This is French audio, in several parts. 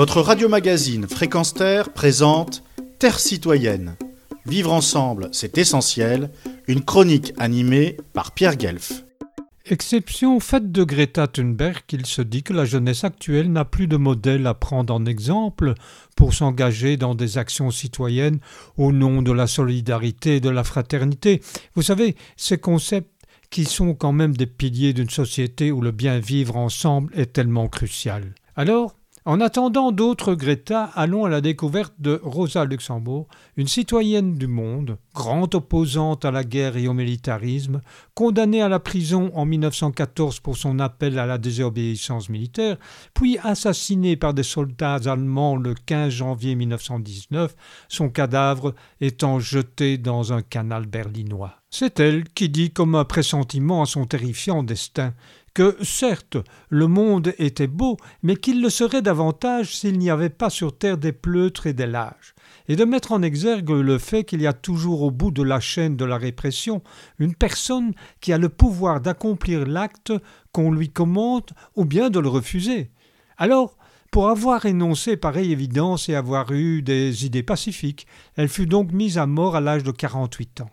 Votre radio-magazine Fréquence Terre présente Terre citoyenne. Vivre ensemble, c'est essentiel. Une chronique animée par Pierre Guelf. Exception faite de Greta Thunberg, il se dit que la jeunesse actuelle n'a plus de modèle à prendre en exemple pour s'engager dans des actions citoyennes au nom de la solidarité et de la fraternité. Vous savez, ces concepts qui sont quand même des piliers d'une société où le bien vivre ensemble est tellement crucial. Alors, en attendant d'autres Greta, allons à la découverte de Rosa Luxembourg, une citoyenne du monde, grande opposante à la guerre et au militarisme, condamnée à la prison en 1914 pour son appel à la désobéissance militaire, puis assassinée par des soldats allemands le 15 janvier 1919, son cadavre étant jeté dans un canal berlinois. C'est elle qui dit comme un pressentiment à son terrifiant destin que certes le monde était beau, mais qu'il le serait davantage s'il n'y avait pas sur terre des pleutres et des lâches, et de mettre en exergue le fait qu'il y a toujours au bout de la chaîne de la répression une personne qui a le pouvoir d'accomplir l'acte qu'on lui commande ou bien de le refuser. Alors, pour avoir énoncé pareille évidence et avoir eu des idées pacifiques, elle fut donc mise à mort à l'âge de quarante-huit ans.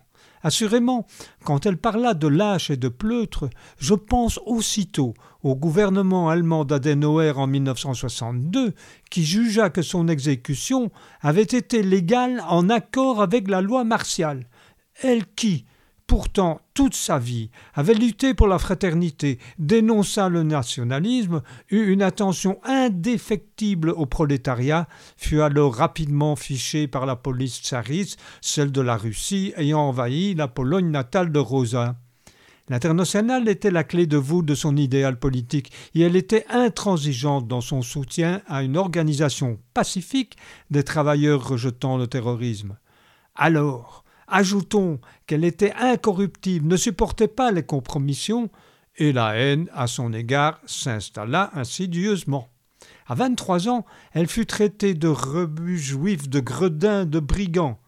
Assurément, quand elle parla de lâches et de pleutres, je pense aussitôt au gouvernement allemand d'Adenauer en 1962, qui jugea que son exécution avait été légale en accord avec la loi martiale. Elle qui, pourtant toute sa vie avait lutté pour la fraternité, dénonça le nationalisme, eut une attention indéfectible au prolétariat, fut alors rapidement fichée par la police tsariste, celle de la Russie ayant envahi la Pologne natale de Rosa. L'internationale était la clé de voûte de son idéal politique et elle était intransigeante dans son soutien à une organisation pacifique des travailleurs rejetant le terrorisme. Alors, Ajoutons qu'elle était incorruptible, ne supportait pas les compromissions, et la haine à son égard s'installa insidieusement. À vingt-trois ans, elle fut traitée de rebut juif, de gredin, de brigand.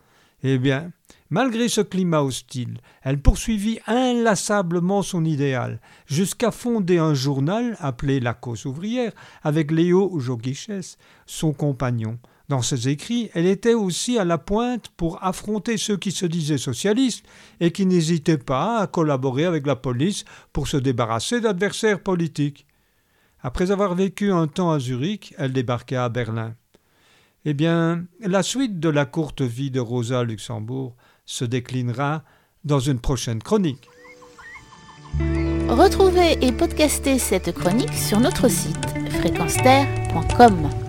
Eh bien, malgré ce climat hostile, elle poursuivit inlassablement son idéal, jusqu'à fonder un journal appelé La Cause ouvrière, avec Léo Joguiches, son compagnon, dans ses écrits, elle était aussi à la pointe pour affronter ceux qui se disaient socialistes et qui n'hésitaient pas à collaborer avec la police pour se débarrasser d'adversaires politiques. Après avoir vécu un temps à Zurich, elle débarqua à Berlin. Eh bien, la suite de la courte vie de Rosa Luxembourg se déclinera dans une prochaine chronique. Retrouvez et podcastez cette chronique sur notre site fréquenceterre.com.